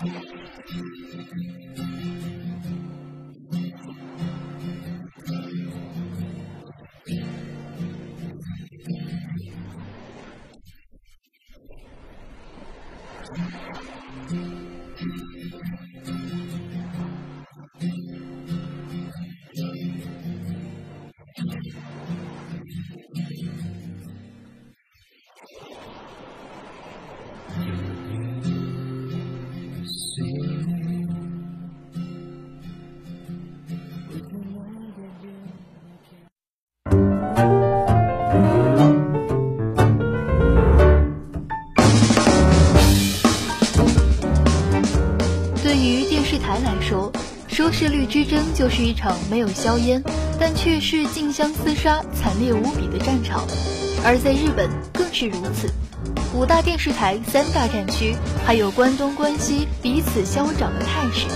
收视率之争就是一场没有硝烟，但却是竞相厮杀、惨烈无比的战场。而在日本更是如此，五大电视台、三大战区，还有关东、关西彼此消长的态势。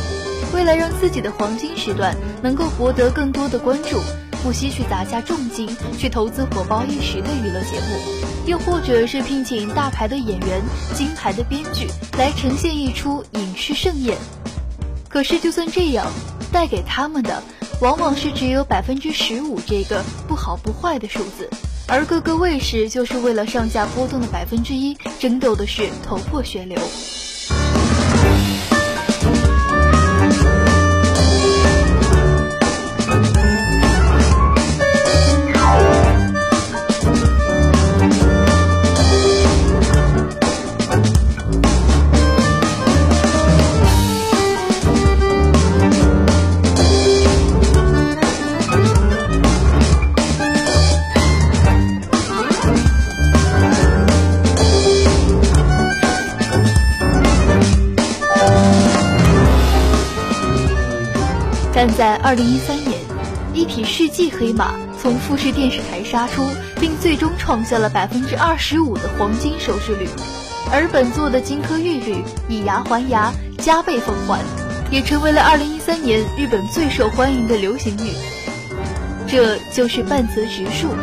为了让自己的黄金时段能够博得更多的关注，不惜去砸下重金去投资火爆一时的娱乐节目，又或者是聘请大牌的演员、金牌的编剧来呈现一出影视盛宴。可是，就算这样，带给他们的往往是只有百分之十五这个不好不坏的数字，而各个卫视就是为了上下波动的百分之一，争斗的是头破血流。在二零一三年，一匹世纪黑马从富士电视台杀出，并最终创下了百分之二十五的黄金收视率。而本作的金科玉律以牙还牙，加倍奉还，也成为了二零一三年日本最受欢迎的流行语。这就是半泽直树。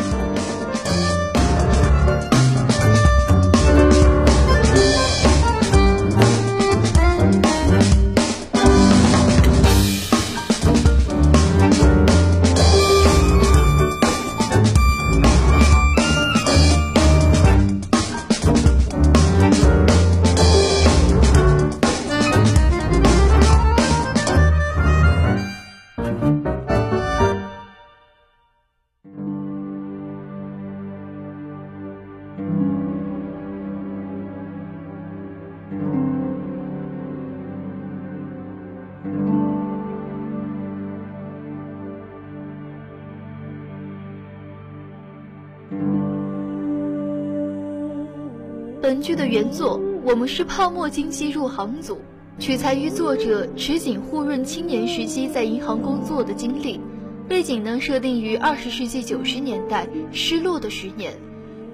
剧的原作《我们是泡沫经济入行组》，取材于作者池井户润青年时期在银行工作的经历，背景呢设定于二十世纪九十年代失落的十年，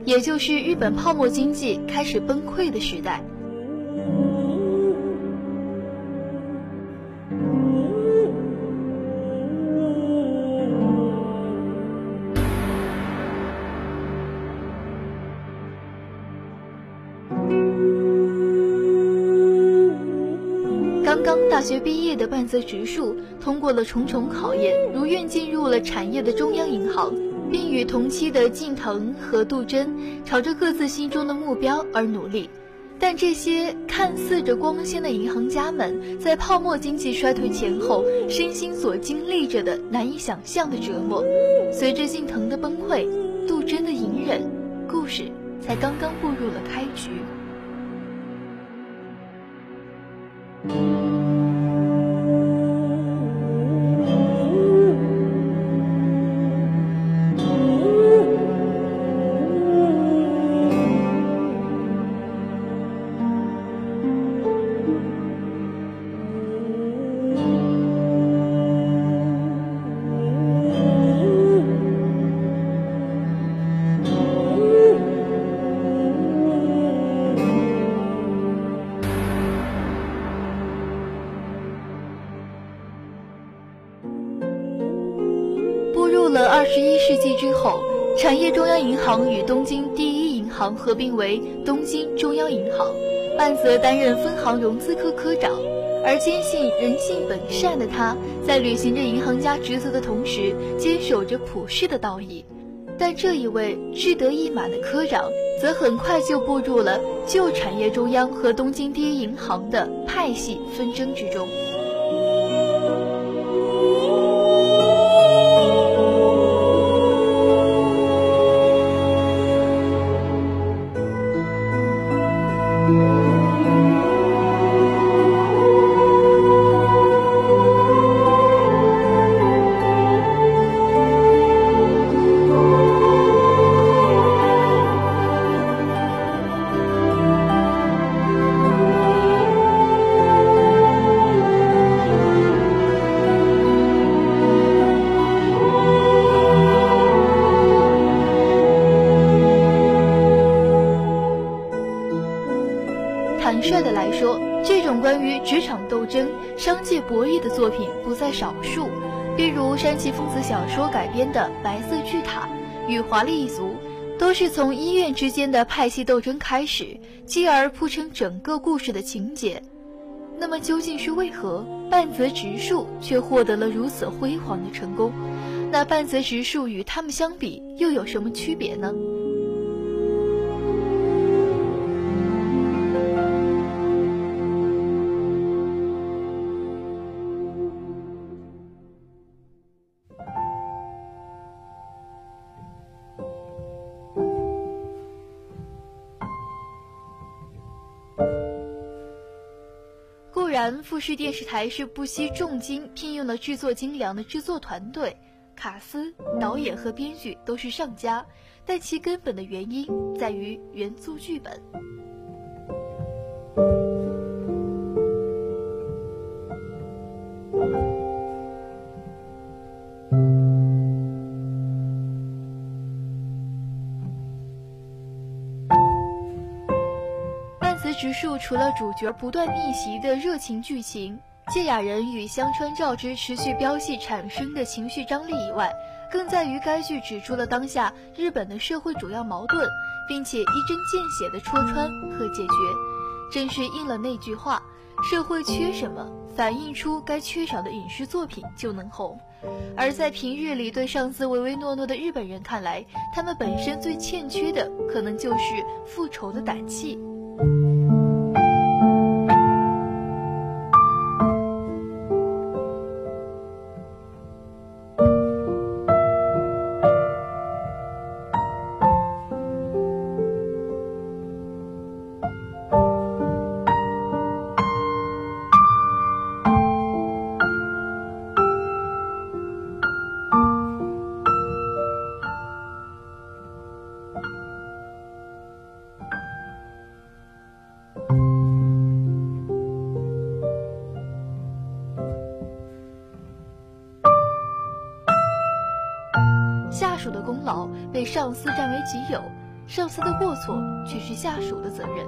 也就是日本泡沫经济开始崩溃的时代。刚刚大学毕业的半泽直树，通过了重重考验，如愿进入了产业的中央银行，并与同期的近藤和杜真朝着各自心中的目标而努力。但这些看似着光鲜的银行家们，在泡沫经济衰退前后，身心所经历着的难以想象的折磨。随着近藤的崩溃，杜真的隐忍，故事才刚刚步入了开局。产业东京第一银行合并为东京中央银行，半泽担任分行融资科科长，而坚信人性本善的他，在履行着银行家职责的同时，坚守着普世的道义。但这一位志得意满的科长，则很快就步入了旧产业中央和东京第一银行的派系纷争之中。少数，比如山崎丰子小说改编的《白色巨塔》与《华丽一族》，都是从医院之间的派系斗争开始，继而铺成整个故事的情节。那么究竟是为何半泽直树却获得了如此辉煌的成功？那半泽直树与他们相比又有什么区别呢？富士电视台是不惜重金聘用了制作精良的制作团队，卡斯、导演和编剧都是上佳，但其根本的原因在于原作剧本。直树除了主角不断逆袭的热情剧情，芥雅人与香川照之持续飙戏产生的情绪张力以外，更在于该剧指出了当下日本的社会主要矛盾，并且一针见血的戳穿和解决，真是应了那句话：社会缺什么，反映出该缺少的影视作品就能红。而在平日里对上司唯唯诺诺的日本人看来，他们本身最欠缺的，可能就是复仇的胆气。属的功劳被上司占为己有，上司的过错却是下属的责任，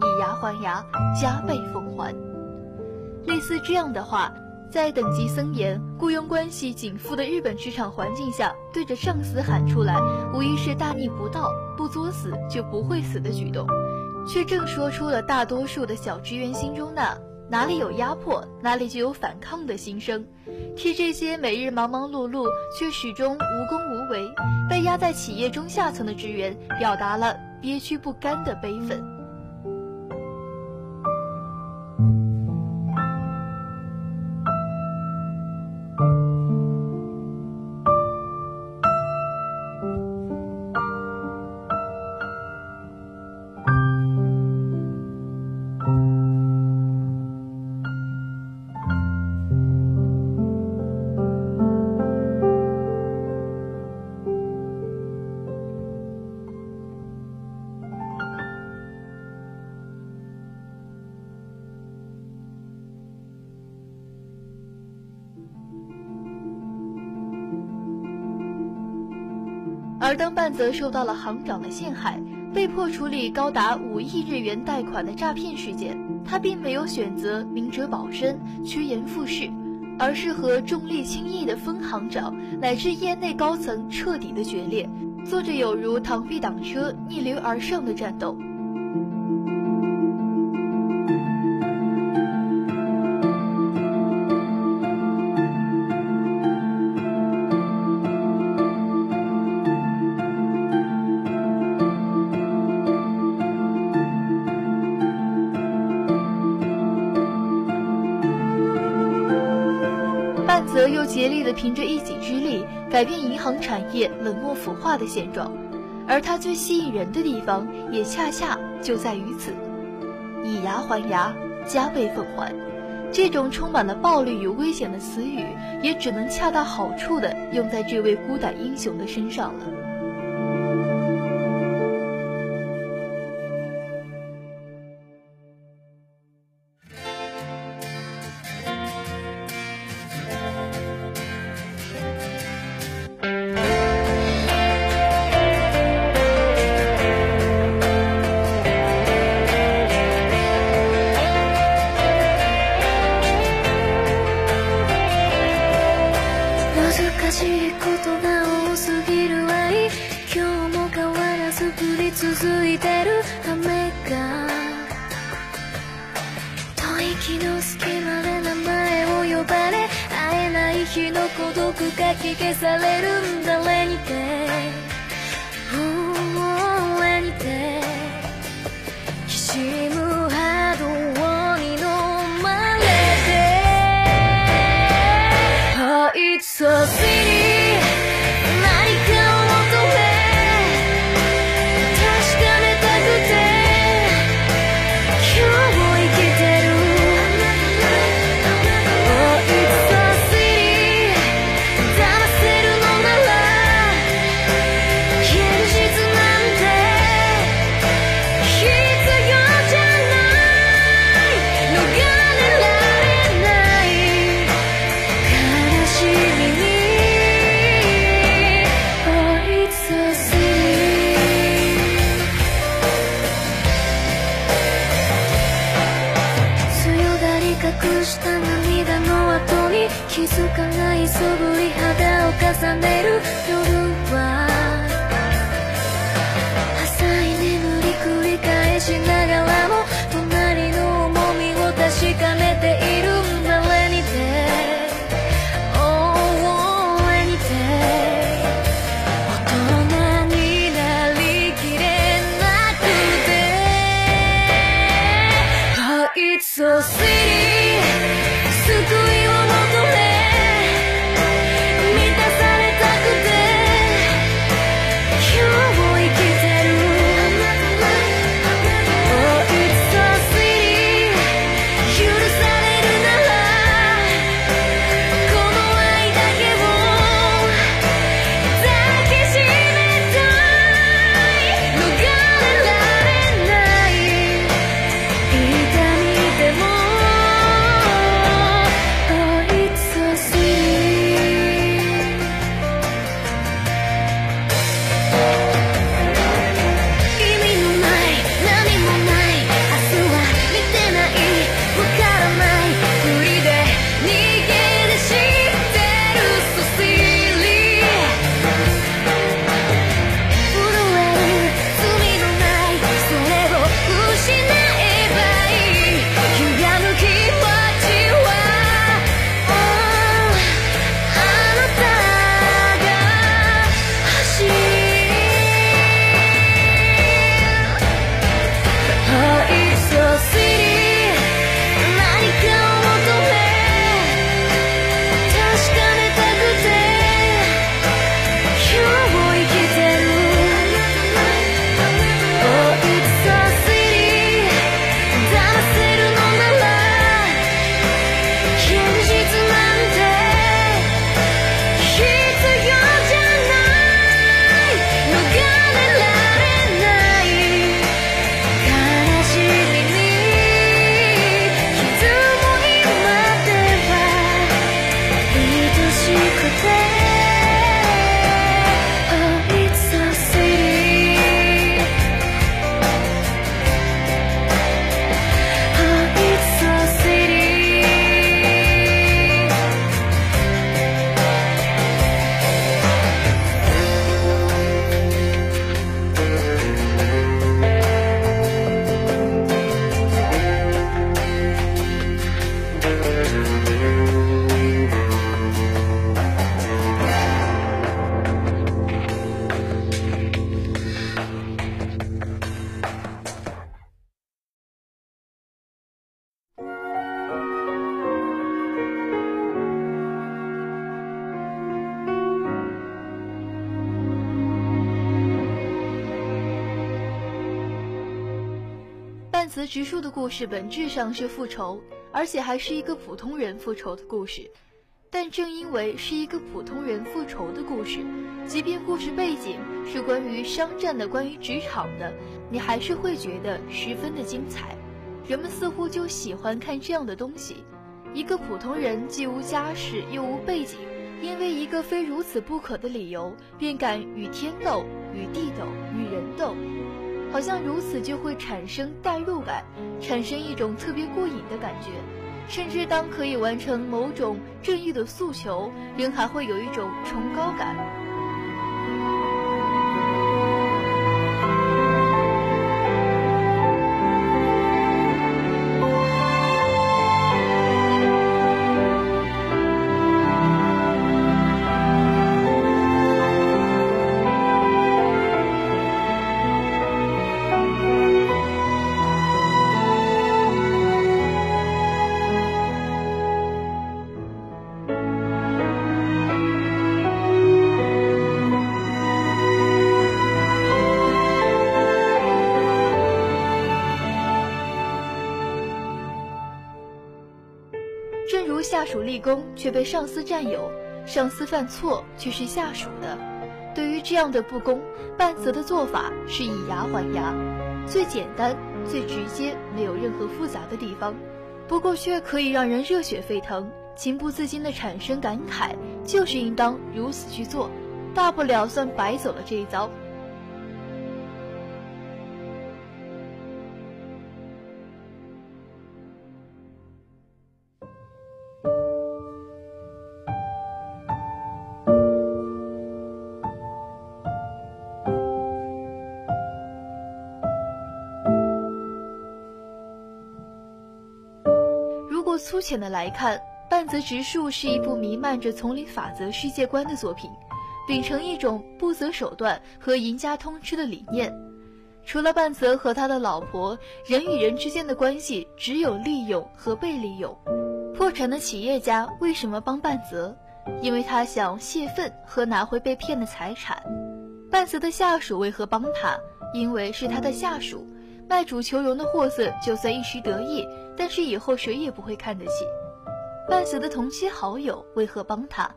以牙还牙，加倍奉还。类似这样的话，在等级森严、雇佣关系紧缚的日本职场环境下，对着上司喊出来，无疑是大逆不道、不作死就不会死的举动，却正说出了大多数的小职员心中那哪里有压迫，哪里就有反抗的心声。替这些每日忙忙碌碌却始终无功无为、被压在企业中下层的职员，表达了憋屈不甘的悲愤。而当半则受到了行长的陷害，被迫处理高达五亿日元贷款的诈骗事件，他并没有选择明哲保身、趋炎附势，而是和重利轻义的分行长乃至业内高层彻底的决裂，做着有如螳臂挡车、逆流而上的战斗。又竭力地凭着一己之力改变银行产业冷漠腐化的现状，而他最吸引人的地方也恰恰就在于此。以牙还牙，加倍奉还，这种充满了暴力与危险的词语，也只能恰到好处地用在这位孤胆英雄的身上了。すぎる愛。今日も変わらず降り続いてる。雨が。吐息の隙間で名前を呼ばれ。会えない日の孤独がき消される。んだ。誰にて。重ねる植树的故事本质上是复仇，而且还是一个普通人复仇的故事。但正因为是一个普通人复仇的故事，即便故事背景是关于商战的、关于职场的，你还是会觉得十分的精彩。人们似乎就喜欢看这样的东西：一个普通人既无家世又无背景，因为一个非如此不可的理由，便敢与天斗、与地斗、与人斗，好像如此就会产生代入感，产生一种特别过瘾的感觉。甚至当可以完成某种正义的诉求，人还会有一种崇高感。正如下属立功却被上司占有，上司犯错却是下属的。对于这样的不公，半泽的做法是以牙还牙，最简单、最直接，没有任何复杂的地方，不过却可以让人热血沸腾，情不自禁地产生感慨，就是应当如此去做，大不了算白走了这一遭。浅的来看，《半泽直树》是一部弥漫着丛林法则世界观的作品，秉承一种不择手段和赢家通吃的理念。除了半泽和他的老婆，人与人之间的关系只有利用和被利用。破产的企业家为什么帮半泽？因为他想泄愤和拿回被骗的财产。半泽的下属为何帮他？因为是他的下属。卖主求荣的货色，就算一时得意，但是以后谁也不会看得起。半泽的同期好友为何帮他？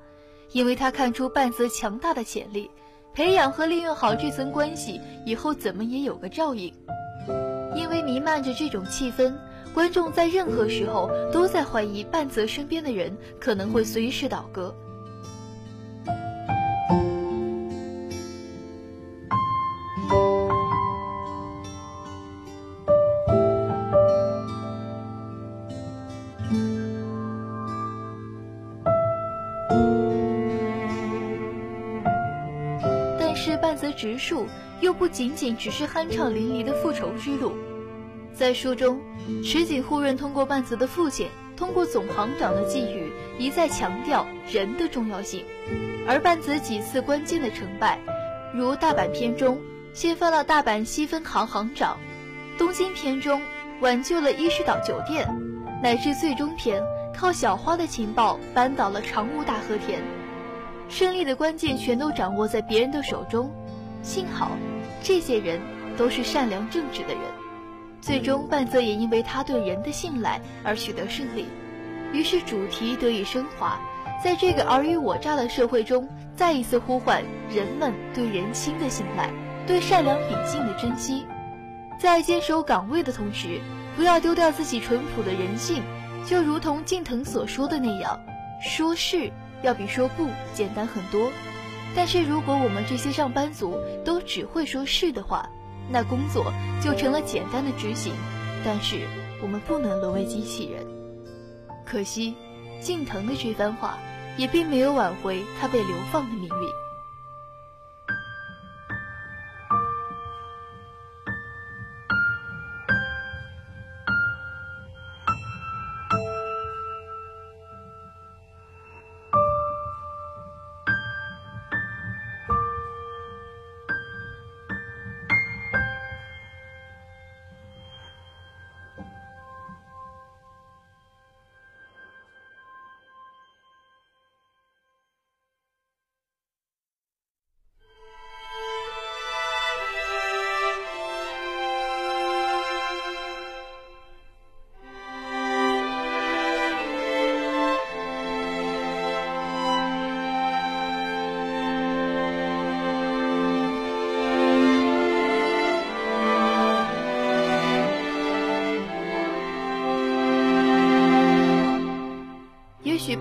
因为他看出半泽强大的潜力，培养和利用好这层关系，以后怎么也有个照应。因为弥漫着这种气氛，观众在任何时候都在怀疑半泽身边的人可能会随时倒戈。半泽直树又不仅仅只是酣畅淋漓的复仇之路，在书中，池井户润通过半泽的父亲，通过总行长的寄语，一再强调人的重要性。而半泽几次关键的成败，如大阪篇中掀翻了大阪西分行行长，东京篇中挽救了伊势岛酒店，乃至最终篇靠小花的情报扳倒了长屋大和田，胜利的关键全都掌握在别人的手中。幸好，这些人都是善良正直的人。最终，半泽也因为他对人的信赖而取得胜利。于是，主题得以升华，在这个尔虞我诈的社会中，再一次呼唤人们对人心的信赖，对善良秉性的珍惜。在坚守岗位的同时，不要丢掉自己淳朴的人性。就如同近藤所说的那样，说是要比说不简单很多。但是，如果我们这些上班族都只会说是的话，那工作就成了简单的执行。但是，我们不能沦为机器人。可惜，近藤的这番话也并没有挽回他被流放的命运。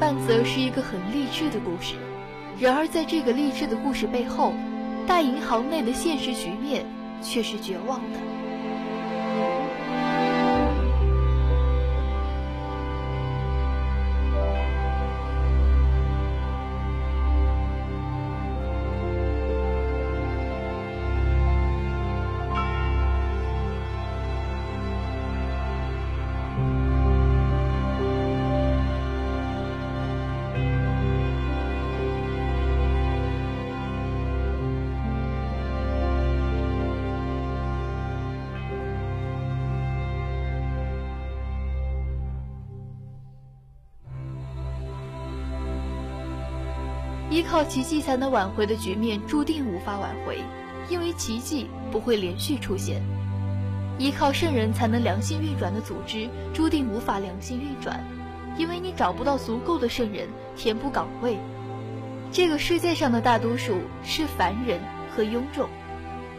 半则是一个很励志的故事，然而在这个励志的故事背后，大银行内的现实局面却是绝望的。依靠奇迹才能挽回的局面注定无法挽回，因为奇迹不会连续出现；依靠圣人才能良性运转的组织注定无法良性运转，因为你找不到足够的圣人填补岗位。这个世界上的大多数是凡人和庸众，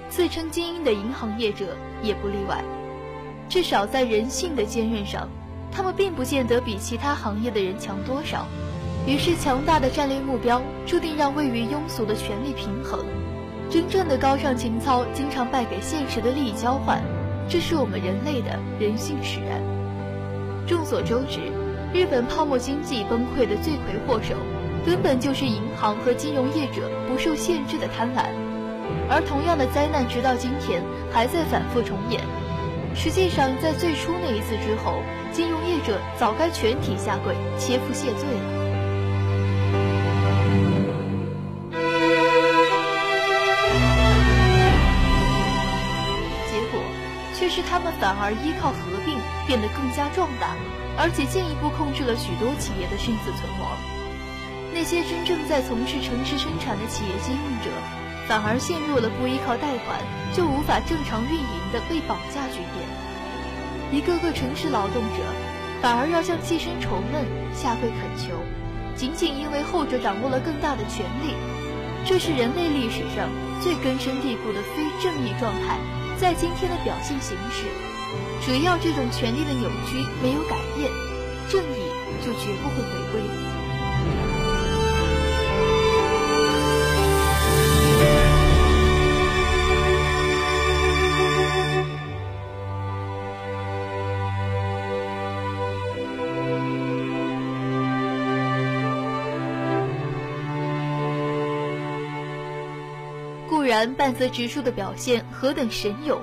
自称精英的银行业者也不例外。至少在人性的坚韧上，他们并不见得比其他行业的人强多少。于是，强大的战略目标注定让位于庸俗的权力平衡。真正的高尚情操经常败给现实的利益交换，这是我们人类的人性使然。众所周知，日本泡沫经济崩溃的罪魁祸首，根本就是银行和金融业者不受限制的贪婪。而同样的灾难，直到今天还在反复重演。实际上，在最初那一次之后，金融业者早该全体下跪切腹谢罪了。是他们反而依靠合并变得更加壮大，而且进一步控制了许多企业的生死存亡。那些真正在从事城市生产的企业经营者，反而陷入了不依靠贷款就无法正常运营的被绑架局面。一个个城市劳动者，反而要向寄生虫们下跪恳求，仅仅因为后者掌握了更大的权利。这是人类历史上最根深蒂固的非正义状态。在今天的表现形式，只要这种权力的扭曲没有改变，正义就绝不会回归。然半泽直树的表现何等神勇，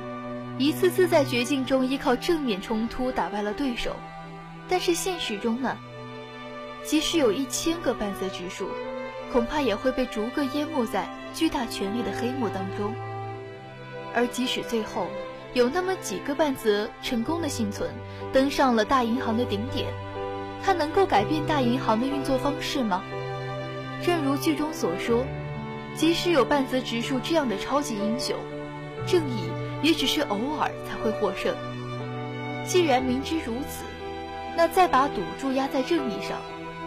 一次次在绝境中依靠正面冲突打败了对手。但是现实中呢？即使有一千个半泽直树，恐怕也会被逐个淹没在巨大权力的黑幕当中。而即使最后有那么几个半泽成功的幸存，登上了大银行的顶点，他能够改变大银行的运作方式吗？正如剧中所说。即使有半泽直树这样的超级英雄，正义也只是偶尔才会获胜。既然明知如此，那再把赌注压在正义上，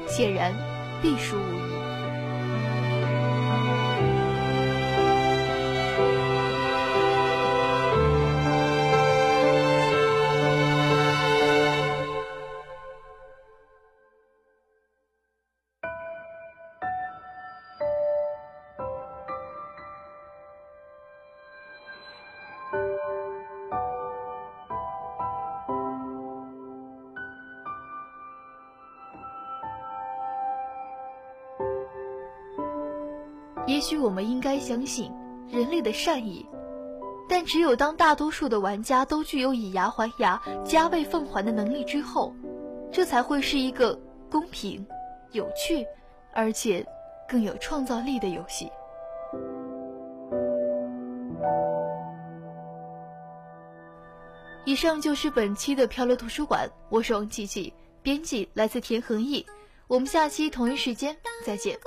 显然必输无疑。们应该相信人类的善意，但只有当大多数的玩家都具有以牙还牙、加倍奉还的能力之后，这才会是一个公平、有趣，而且更有创造力的游戏。以上就是本期的漂流图书馆，我是王琪琪，编辑来自田恒毅，我们下期同一时间再见。